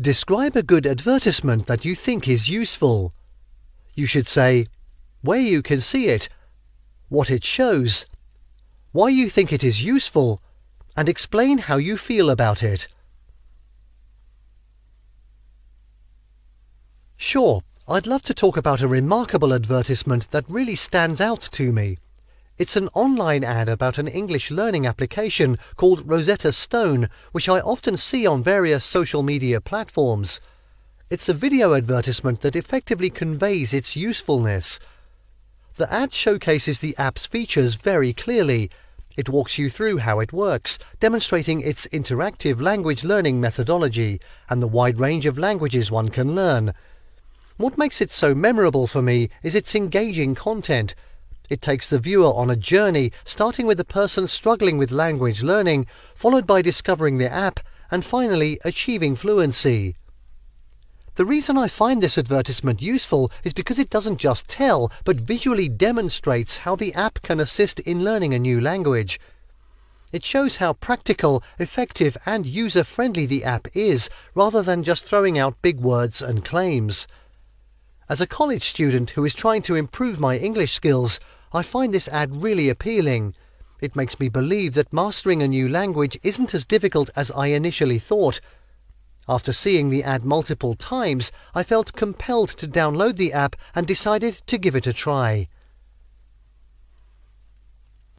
Describe a good advertisement that you think is useful. You should say where you can see it, what it shows, why you think it is useful, and explain how you feel about it. Sure, I'd love to talk about a remarkable advertisement that really stands out to me. It's an online ad about an English learning application called Rosetta Stone, which I often see on various social media platforms. It's a video advertisement that effectively conveys its usefulness. The ad showcases the app's features very clearly. It walks you through how it works, demonstrating its interactive language learning methodology and the wide range of languages one can learn. What makes it so memorable for me is its engaging content. It takes the viewer on a journey, starting with a person struggling with language learning, followed by discovering the app, and finally achieving fluency. The reason I find this advertisement useful is because it doesn't just tell, but visually demonstrates how the app can assist in learning a new language. It shows how practical, effective, and user friendly the app is, rather than just throwing out big words and claims. As a college student who is trying to improve my English skills, I find this ad really appealing. It makes me believe that mastering a new language isn't as difficult as I initially thought. After seeing the ad multiple times, I felt compelled to download the app and decided to give it a try.